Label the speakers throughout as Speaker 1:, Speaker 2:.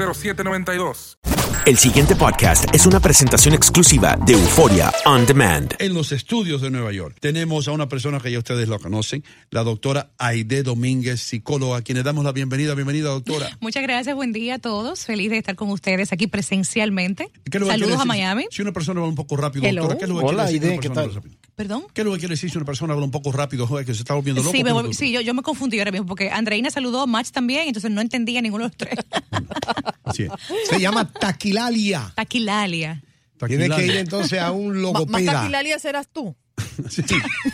Speaker 1: 833-699-0792.
Speaker 2: El siguiente podcast es una presentación exclusiva de Euforia On Demand.
Speaker 3: En los estudios de Nueva York tenemos a una persona que ya ustedes lo conocen, la doctora Aide Domínguez, psicóloga, a quien le damos la bienvenida. Bienvenida, doctora.
Speaker 4: Muchas gracias, buen día a todos. Feliz de estar con ustedes aquí presencialmente.
Speaker 3: ¿Qué es lo que quiere
Speaker 4: Saludos a? Miami.
Speaker 3: Si una persona habla un poco rápido,
Speaker 4: Hello.
Speaker 3: doctora, ¿qué es lo que
Speaker 5: Hola? Aide, ¿qué tal?
Speaker 3: rápido?
Speaker 4: Perdón.
Speaker 3: ¿Qué es lo que quiere decir si una persona habla un poco rápido, joder, que se está volviendo loco?
Speaker 4: Sí, me
Speaker 3: ¿Qué es
Speaker 4: vol-
Speaker 3: lo que-
Speaker 4: sí, yo, yo me confundí ahora mismo porque Andreina saludó, Match también, entonces no entendía ninguno de los tres.
Speaker 3: Así es.
Speaker 5: Se llama taquilalia.
Speaker 4: Taquilalia.
Speaker 5: Tienes que ir entonces a un
Speaker 6: Ma-
Speaker 5: logopeda.
Speaker 6: Taquilalia serás tú.
Speaker 3: Sí.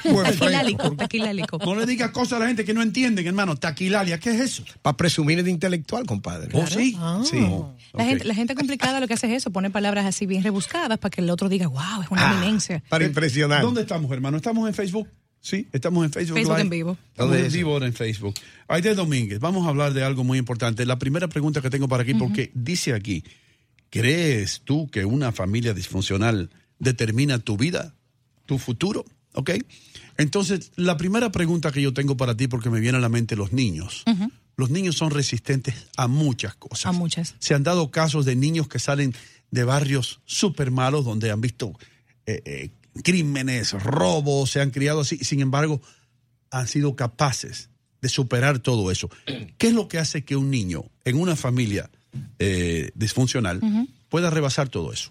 Speaker 4: Taquilálico, taquilálico.
Speaker 3: No le digas cosas a la gente que no entienden, hermano. Taquilalia, ¿qué es eso?
Speaker 5: Para presumir de intelectual, compadre.
Speaker 3: ¿Oh, sí?
Speaker 5: Sí.
Speaker 4: La, gente, la gente complicada lo que hace es eso, pone palabras así bien rebuscadas para que el otro diga, wow, es una
Speaker 5: Ah,
Speaker 4: eminencia.
Speaker 5: Para impresionar.
Speaker 3: ¿Dónde estamos, hermano? ¿Estamos en Facebook? Sí, estamos en Facebook.
Speaker 4: Facebook
Speaker 3: Live.
Speaker 4: en vivo.
Speaker 3: Estamos
Speaker 5: ¿Dónde
Speaker 3: en vivo ahora en Facebook. Aide Domínguez, vamos a hablar de algo muy importante. La primera pregunta que tengo para aquí, porque dice aquí, ¿crees tú que una familia disfuncional determina tu vida, tu futuro? ¿Ok? Entonces, la primera pregunta que yo tengo para ti, porque me viene a la mente los niños. Los niños son resistentes a muchas cosas.
Speaker 4: A muchas.
Speaker 3: Se han dado casos de niños que salen de barrios súper malos donde han visto eh, eh, crímenes, robos, se han criado así. Sin embargo, han sido capaces de superar todo eso. ¿Qué es lo que hace que un niño en una familia eh, disfuncional pueda rebasar todo eso?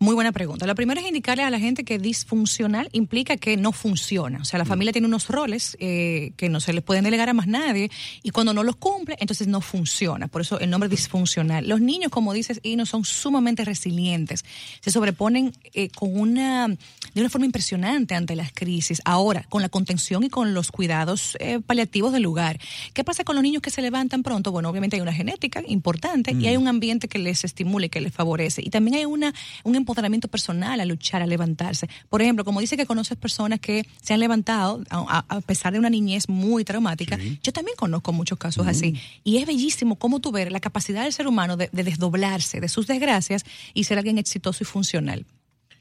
Speaker 4: Muy buena pregunta. La primera es indicarle a la gente que disfuncional implica que no funciona. O sea, la familia tiene unos roles eh, que no se les pueden delegar a más nadie y cuando no los cumple, entonces no funciona. Por eso el nombre disfuncional. Los niños, como dices, Ino, son sumamente resilientes. Se sobreponen eh, con una, de una forma impresionante ante las crisis. Ahora, con la contención y con los cuidados eh, paliativos del lugar. ¿Qué pasa con los niños que se levantan pronto? Bueno, obviamente hay una genética importante y hay un ambiente que les estimula y que les favorece. Y también hay una, un empoderamiento personal a luchar, a levantarse. Por ejemplo, como dice que conoces personas que se han levantado a, pesar de una niñez muy traumática, yo también conozco muchos casos así. Y es bellísimo cómo tú ver la capacidad del ser humano de, de desdoblarse de sus desgracias y ser alguien exitoso y funcional.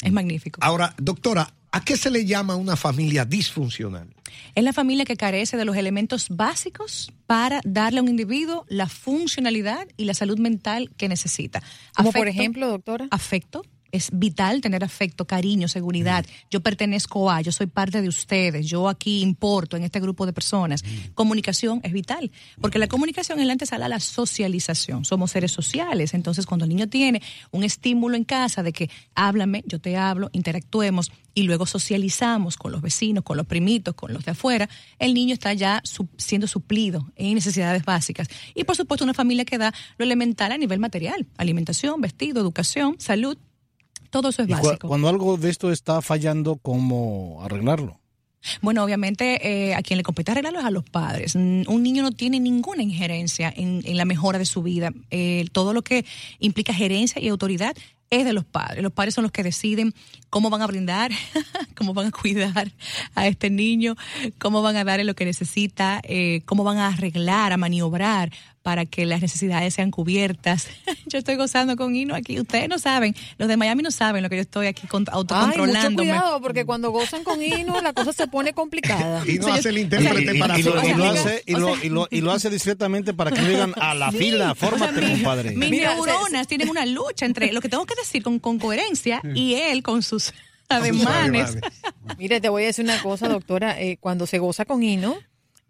Speaker 4: Es magnífico.
Speaker 5: Ahora, doctora, ¿a qué se le llama una familia disfuncional?
Speaker 4: Es la familia que carece de los elementos básicos para darle a un individuo la funcionalidad y la salud mental que necesita.
Speaker 6: Como por ejemplo, doctora.
Speaker 4: Afecto, Es vital tener afecto, cariño, seguridad. Yo pertenezco a, yo soy parte de ustedes, yo aquí importo en este grupo de personas. Comunicación es vital, porque la comunicación es la antesala a la socialización. Somos seres sociales, entonces cuando el niño tiene un estímulo en casa de que háblame, yo te hablo, interactuemos y luego socializamos con los vecinos, con los primitos, con los de afuera, el niño está ya siendo suplido en necesidades básicas. Y por supuesto una familia que da lo elemental a nivel material, alimentación, vestido, educación, salud, todo eso es básico.
Speaker 6: cuando algo de esto está fallando, ¿cómo arreglarlo?
Speaker 4: Bueno, obviamente eh, a quien le compete arreglarlo es a los padres. Un niño no tiene ninguna injerencia en, en la mejora de su vida. Eh, todo lo que implica gerencia y autoridad es de los padres. Los padres son los que deciden cómo van a brindar, cómo van a cuidar a este niño, cómo van a darle lo que necesita, eh, cómo van a arreglar, a maniobrar para que las necesidades sean cubiertas. yo estoy gozando con Hino aquí. Ustedes no saben, los de Miami no saben lo que yo estoy aquí con-
Speaker 7: Ay, mucho
Speaker 4: autocontrolándome.
Speaker 7: cuidado, porque cuando gozan con Hino, la cosa se pone complicada.
Speaker 5: Y no hace el intérprete
Speaker 6: Y,
Speaker 5: para
Speaker 6: y lo, y lo hace, y, lo, y, lo, y lo hace discretamente para que no digan a la
Speaker 4: Sí.
Speaker 6: fila,
Speaker 4: O sea,
Speaker 6: fórmate, compadre.
Speaker 4: Mis neuronas tienen una lucha entre lo que tengo que decir con, con coherencia y él con sus ademanes.
Speaker 7: Mire, te voy a decir una cosa, doctora. eh, cuando se goza con Hino,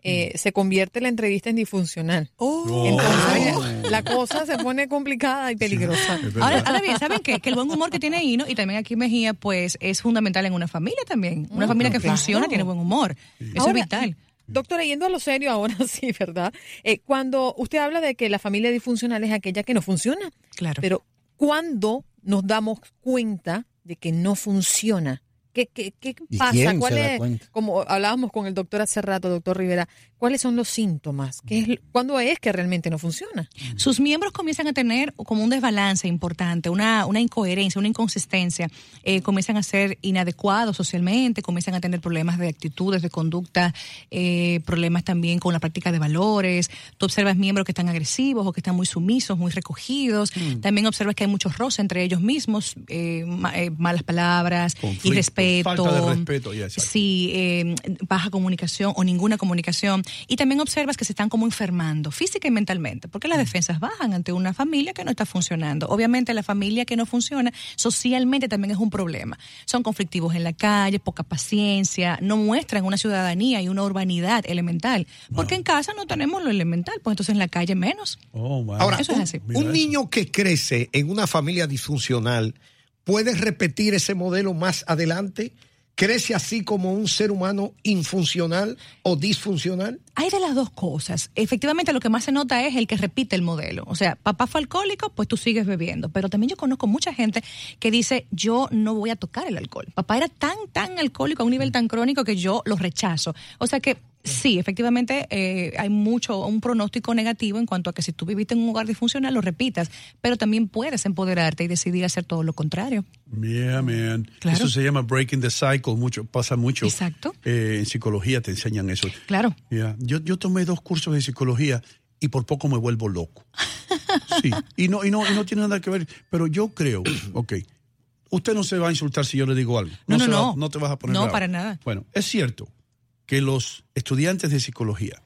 Speaker 7: eh, se convierte la entrevista en disfuncional. Entonces, la cosa se pone complicada y peligrosa.
Speaker 4: Ahora, ahora bien, ¿saben qué? Que el buen humor que tiene Hino y también aquí Mejía, pues es fundamental en una familia también. Una
Speaker 7: Mm,
Speaker 4: familia que
Speaker 7: claro.
Speaker 4: funciona tiene buen humor. Eso
Speaker 7: Ahora,
Speaker 4: es vital.
Speaker 7: Doctora, yendo a lo serio ahora sí, ¿verdad? Eh, cuando usted habla de que la familia disfuncional es aquella que no funciona.
Speaker 4: Claro.
Speaker 7: Pero, ¿cuándo nos damos cuenta de que no funciona? ¿Qué, qué, qué
Speaker 6: ¿Y
Speaker 7: pasa? ¿Cuál es, como hablábamos con el doctor hace rato, doctor Rivera, ¿cuáles son los síntomas? ¿Qué es, ¿Cuándo es que realmente no funciona?
Speaker 4: sus miembros comienzan a tener como un desbalance importante, una, una incoherencia, una inconsistencia, eh, comienzan a ser inadecuados socialmente, comienzan a tener problemas de actitudes, de conducta, eh, problemas también con la práctica de valores. Tú observas miembros que están agresivos o que están muy sumisos, muy recogidos.
Speaker 3: Mm.
Speaker 4: También observas que hay muchos roces entre ellos mismos, eh, ma- malas palabras,
Speaker 3: Conflictos,
Speaker 4: irrespeto.
Speaker 3: falta de respeto, ya.
Speaker 4: Sí, eh, baja comunicación o ninguna comunicación. Y también observas que se están como enfermando física y mentalmente, porque
Speaker 3: Mm.
Speaker 4: las defensas bajan ante una familia que no está funcionando. Obviamente la familia que no funciona socialmente también es un problema. Son conflictivos en la calle, poca paciencia, no muestran una ciudadanía y una urbanidad elemental, porque en casa no tenemos lo elemental, pues entonces en la calle menos.
Speaker 3: Oh, wow.
Speaker 5: Ahora,
Speaker 4: Eso es así.
Speaker 5: Un niño que crece en una familia disfuncional puede repetir ese modelo más adelante. ¿Crece así como un ser humano infuncional o disfuncional?
Speaker 4: Hay de las dos cosas. Efectivamente, lo que más se nota es el que repite el modelo. O sea, papá fue alcohólico, pues tú sigues bebiendo. Pero también yo conozco mucha gente que dice, yo no voy a tocar el alcohol. Papá era tan, tan alcohólico a un nivel tan crónico que yo lo rechazo. O sea que sí, efectivamente eh, hay mucho, un pronóstico negativo en cuanto a que si tú viviste en un hogar disfuncional, lo repitas. Pero también puedes empoderarte y decidir hacer todo lo contrario.
Speaker 3: Yeah, man.
Speaker 4: Claro.
Speaker 3: Eso se llama breaking the cycle, mucho, pasa mucho.
Speaker 4: Exacto.
Speaker 3: Eh, en psicología te enseñan eso.
Speaker 4: Claro.
Speaker 3: Yeah. Yo, yo tomé dos cursos de psicología y por poco me vuelvo loco. Sí, y no, y no, y no tiene nada que ver, pero yo creo, ok, usted no se va a insultar si yo le digo algo.
Speaker 4: No, no,
Speaker 3: se va-
Speaker 4: no.
Speaker 3: no te vas a poner
Speaker 4: No,
Speaker 3: bravo.
Speaker 4: para nada.
Speaker 3: Bueno, es cierto que los estudiantes de psicología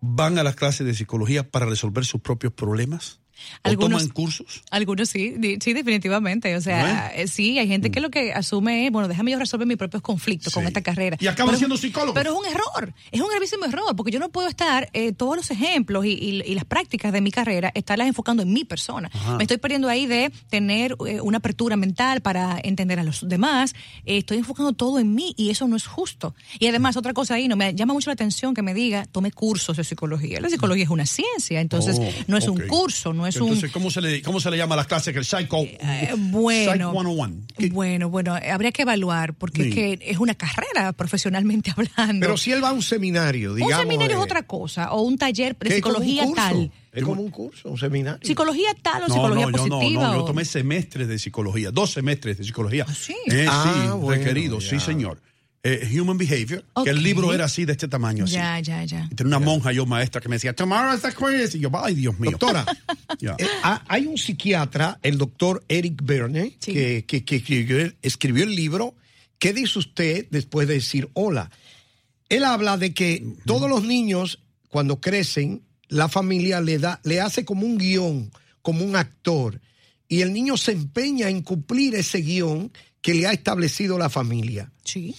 Speaker 3: van a las clases de psicología para resolver sus propios problemas. ¿O
Speaker 4: Algunos-
Speaker 3: toman cursos?
Speaker 4: Algunos sí, sí, definitivamente. O sea, eh, sí, hay gente que lo que asume es, bueno, déjame yo resolver mis propios conflictos con esta carrera.
Speaker 3: Y acaban
Speaker 4: Pero-
Speaker 3: siendo psicólogos.
Speaker 4: Pero es un error, es un gravísimo error, porque yo no puedo estar, eh, todos los ejemplos y, y- y las prácticas de mi carrera, estarlas enfocando en mi persona.
Speaker 3: Ajá.
Speaker 4: Me estoy perdiendo ahí de tener eh, una apertura mental para entender a los demás. Eh, estoy enfocando todo en mí y eso no es justo. Y además, otra cosa ahí, no me llama mucho la atención que me diga, tome cursos de psicología. La psicología es una ciencia, entonces
Speaker 3: Oh,
Speaker 4: no es un curso, no es
Speaker 3: Entonces, ¿cómo se, le, ¿cómo se le llama a las clases que el psycho?
Speaker 4: Eh, bueno,
Speaker 3: Psych 101.
Speaker 4: bueno, bueno, eh, habría que evaluar porque
Speaker 5: Sí.
Speaker 4: es que es una carrera profesionalmente hablando.
Speaker 5: Pero si él va a un seminario, digamos.
Speaker 4: un seminario
Speaker 5: de-
Speaker 4: es otra cosa o un taller de psicología tal.
Speaker 5: Es como un curso, un seminario.
Speaker 4: Psicología tal o
Speaker 3: No,
Speaker 4: psicología
Speaker 3: no, yo no,
Speaker 4: positiva.
Speaker 3: no, yo tomé semestres de psicología, dos semestres de psicología.
Speaker 4: sí?
Speaker 3: Eh,
Speaker 5: Ah,
Speaker 3: sí,
Speaker 5: bueno,
Speaker 3: requerido, sí, señor. Eh, Human Behavior, que el libro era así, de este tamaño. Así.
Speaker 4: Ya, ya, ya.
Speaker 3: Y tenía una monja yo maestra que me decía, tomorrow is the quiz. Y yo, ay, Dios mío.
Speaker 5: Doctora,
Speaker 3: Ya.
Speaker 5: eh, ha- hay un psiquiatra, el doctor Eric Berne,
Speaker 4: Sí.
Speaker 5: que, que- que escribió, escribió el libro. ¿Qué dice usted después de decir hola? Él habla de que todos los niños, cuando crecen, la familia le da, le hace como un guion, como un actor. y el niño se empeña en cumplir ese guion que le ha establecido la familia.
Speaker 4: Sí.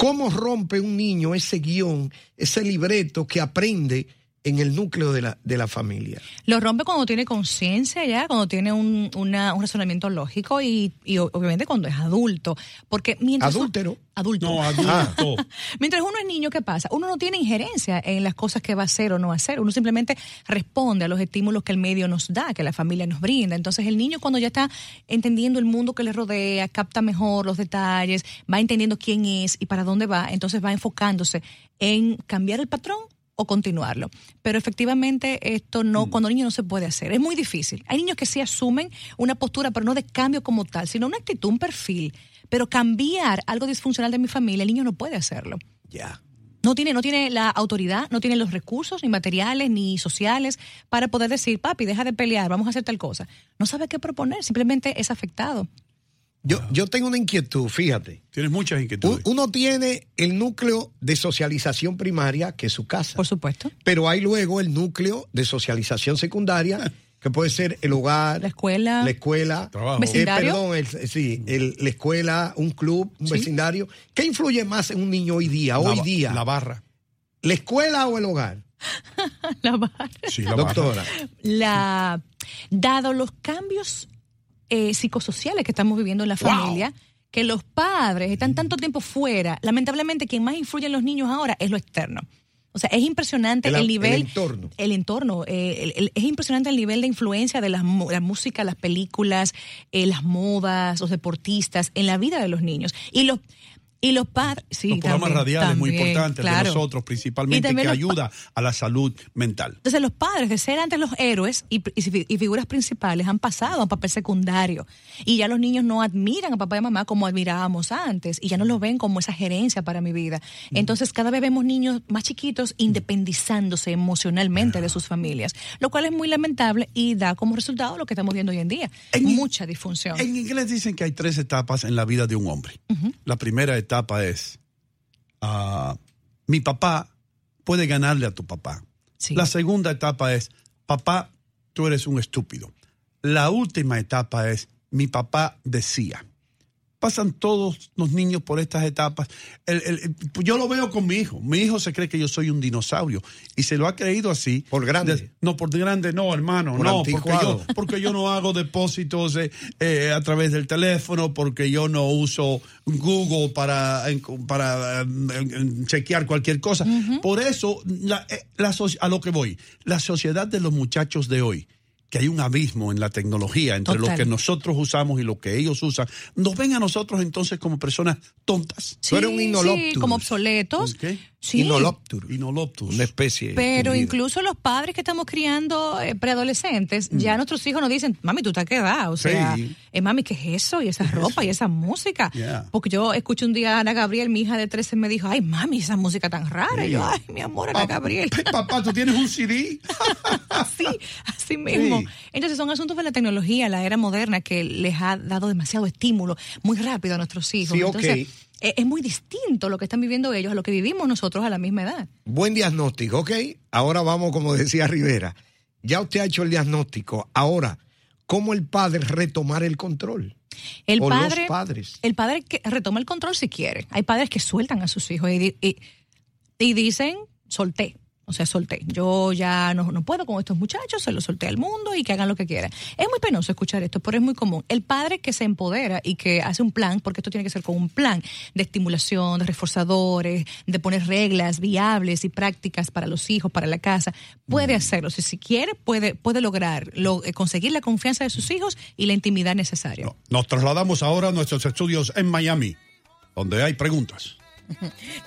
Speaker 5: ¿Cómo rompe un niño ese guion, ese libreto que aprende en el núcleo de la, de la familia?
Speaker 4: Lo rompe cuando tiene conciencia ya, cuando tiene un, una- un razonamiento lógico y, y obviamente cuando es adulto. Porque mientras.
Speaker 5: ¿Adúltero?
Speaker 4: Adulto.
Speaker 3: No, adulto.
Speaker 4: Mientras uno es niño, ¿qué pasa? Uno no tiene injerencia en las cosas que va a hacer o no hacer. Uno simplemente responde a los estímulos que el medio nos da, que la familia nos brinda. Entonces el niño cuando ya está entendiendo el mundo que le rodea, capta mejor los detalles, va entendiendo quién es y para dónde va, entonces va enfocándose en cambiar el patrón o continuarlo. Pero efectivamente esto no,
Speaker 3: Mm.
Speaker 4: cuando niño no se puede hacer, es muy difícil. Hay niños que sí asumen una postura, pero no de cambio como tal, sino una actitud, un perfil. Pero cambiar algo disfuncional de mi familia, el niño no puede hacerlo.
Speaker 5: Ya.
Speaker 4: No tiene, no tiene la autoridad, no tiene los recursos, ni materiales, ni sociales, para poder decir, papi, deja de pelear, vamos a hacer tal cosa. No sabe qué proponer, simplemente es afectado.
Speaker 5: Yo, yo tengo una inquietud, fíjate.
Speaker 3: Tienes muchas inquietudes.
Speaker 5: U- Uno tiene el núcleo de socialización primaria, que es su casa.
Speaker 4: Por supuesto.
Speaker 5: Pero hay luego el núcleo de socialización secundaria, que puede ser el hogar,
Speaker 4: La escuela.
Speaker 5: la escuela,
Speaker 3: Trabajo.
Speaker 5: eh,
Speaker 4: ¿Vecindario?
Speaker 5: perdón, el- sí, el- la escuela, un club, un
Speaker 4: Sí.
Speaker 5: vecindario. ¿Qué influye más en un niño hoy día?
Speaker 3: La
Speaker 5: hoy
Speaker 3: ba-
Speaker 5: día,
Speaker 3: La barra.
Speaker 5: ¿la escuela o el hogar?
Speaker 4: La barra.
Speaker 3: Sí, la barra.
Speaker 5: Doctora.
Speaker 4: la dado los cambios eh, psicosociales que estamos viviendo en la familia, que los padres están tanto tiempo fuera, lamentablemente quien más influye en los niños ahora es lo externo. O sea, es impresionante
Speaker 5: El-
Speaker 4: el,
Speaker 5: el
Speaker 4: nivel.
Speaker 5: entorno.
Speaker 4: El entorno. eh, el- es impresionante el nivel de influencia de las la música, las películas, eh, las modas, los deportistas en la vida de los niños. Y los, y los padres. Sí,
Speaker 3: Los programas
Speaker 4: también,
Speaker 3: radiales muy importantes
Speaker 4: claro.
Speaker 3: de nosotros, principalmente, que ayuda a la salud mental.
Speaker 4: entonces los padres de ser antes los héroes y, y fi- y figuras principales han pasado a un papel secundario y ya los niños no admiran a papá y a mamá como admirábamos antes y ya no los ven como esa gerencia para mi vida. Entonces cada vez vemos niños más chiquitos independizándose emocionalmente de sus familias, lo cual es muy lamentable y da como resultado lo que estamos viendo hoy en día, mucha disfunción.
Speaker 3: En inglés dicen que hay tres etapas en la vida de un hombre. La primera etapa es, ah, mi papá puede ganarle a tu papá.
Speaker 4: Sí.
Speaker 3: La segunda etapa es, papá, tú eres un estúpido. La última etapa es, mi papá decía. Pasan todos los niños por estas etapas. El- el- el- yo lo veo con mi hijo. Mi hijo se cree que yo soy un dinosaurio y se lo ha creído así.
Speaker 5: Por grande.
Speaker 3: De- no, por grande no, hermano.
Speaker 5: Por
Speaker 3: no, porque yo, porque yo no hago depósitos eh, eh, a través del teléfono, porque yo no uso Google para, para eh, en- en chequear cualquier cosa. Por eso, la- eh, la a lo que voy, la sociedad de los muchachos de hoy, que hay un abismo en la tecnología entre
Speaker 4: Total.
Speaker 3: lo que nosotros usamos y lo que ellos usan, nos ven a nosotros entonces como personas tontas.
Speaker 4: Sí,
Speaker 5: Tú eres un
Speaker 4: sí,
Speaker 5: inoloptus.
Speaker 4: como obsoletos. Sí.
Speaker 5: Inoloptus.
Speaker 3: Inoloptus.
Speaker 5: Una especie.
Speaker 4: Pero incluso los padres que estamos criando eh, preadolescentes, ya nuestros hijos nos dicen, mami, tú te has quedado. O sea,
Speaker 3: Sí.
Speaker 4: eh, mami, ¿qué es eso? Y esa ropa y esa música.
Speaker 3: Yeah.
Speaker 4: Porque yo escuché un día a Ana Gabriel, mi hija de 13, me dijo, ay, mami, esa música tan rara. Y yo, ay, mi amor, Ana Gabriel.
Speaker 3: Papá, ¿tú tienes un CD?
Speaker 4: así, así mismo.
Speaker 3: Sí.
Speaker 4: Entonces son asuntos de la tecnología, la era moderna, que les ha dado demasiado estímulo muy rápido a nuestros hijos.
Speaker 5: Sí.
Speaker 4: Entonces, eh, es muy distinto lo que están viviendo ellos a lo que vivimos nosotros a la misma edad.
Speaker 5: Buen diagnóstico, ¿ok? Ahora vamos, como decía Rivera. Ya usted ha hecho el diagnóstico. Ahora, ¿cómo el padre retomar el control?
Speaker 4: El
Speaker 5: o
Speaker 4: padre,
Speaker 5: los padres.
Speaker 4: el padre que retoma el control si quiere. Hay padres que sueltan a sus hijos y, di- y- y dicen, solté. O sea, solté. Yo ya no, no puedo con estos muchachos, se los solté al mundo y que hagan lo que quieran. Es muy penoso escuchar esto, pero es muy común. El padre que se empodera y que hace un plan, porque esto tiene que ser con un plan de estimulación, de reforzadores, de poner reglas viables y prácticas para los hijos, para la casa, puede hacerlo. Si, si quiere, puede, puede lograr lo- eh, conseguir la confianza de sus hijos y la intimidad necesaria.
Speaker 3: Nos trasladamos ahora a nuestros estudios en Miami, donde hay preguntas.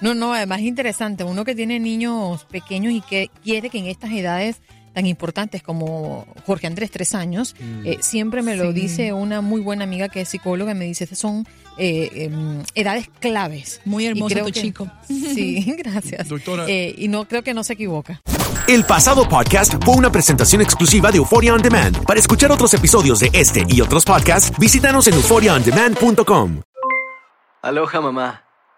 Speaker 7: No, no, además es interesante, uno que tiene niños pequeños y que quiere que en estas edades tan importantes como Jorge Andrés, tres años, eh, siempre me lo
Speaker 4: Sí.
Speaker 7: dice una muy buena amiga que es psicóloga, me dice, estas son eh, em, edades claves.
Speaker 4: Muy hermoso
Speaker 7: creo
Speaker 4: tu
Speaker 7: que-
Speaker 4: chico.
Speaker 7: Sí, gracias.
Speaker 3: Doctora.
Speaker 7: Eh, y no creo que no se equivoca.
Speaker 2: El pasado podcast fue una presentación exclusiva de Euphoria On Demand. Para escuchar otros episodios de este y otros podcasts, visítanos en euphoriaondemand.com.
Speaker 8: Aloha mamá,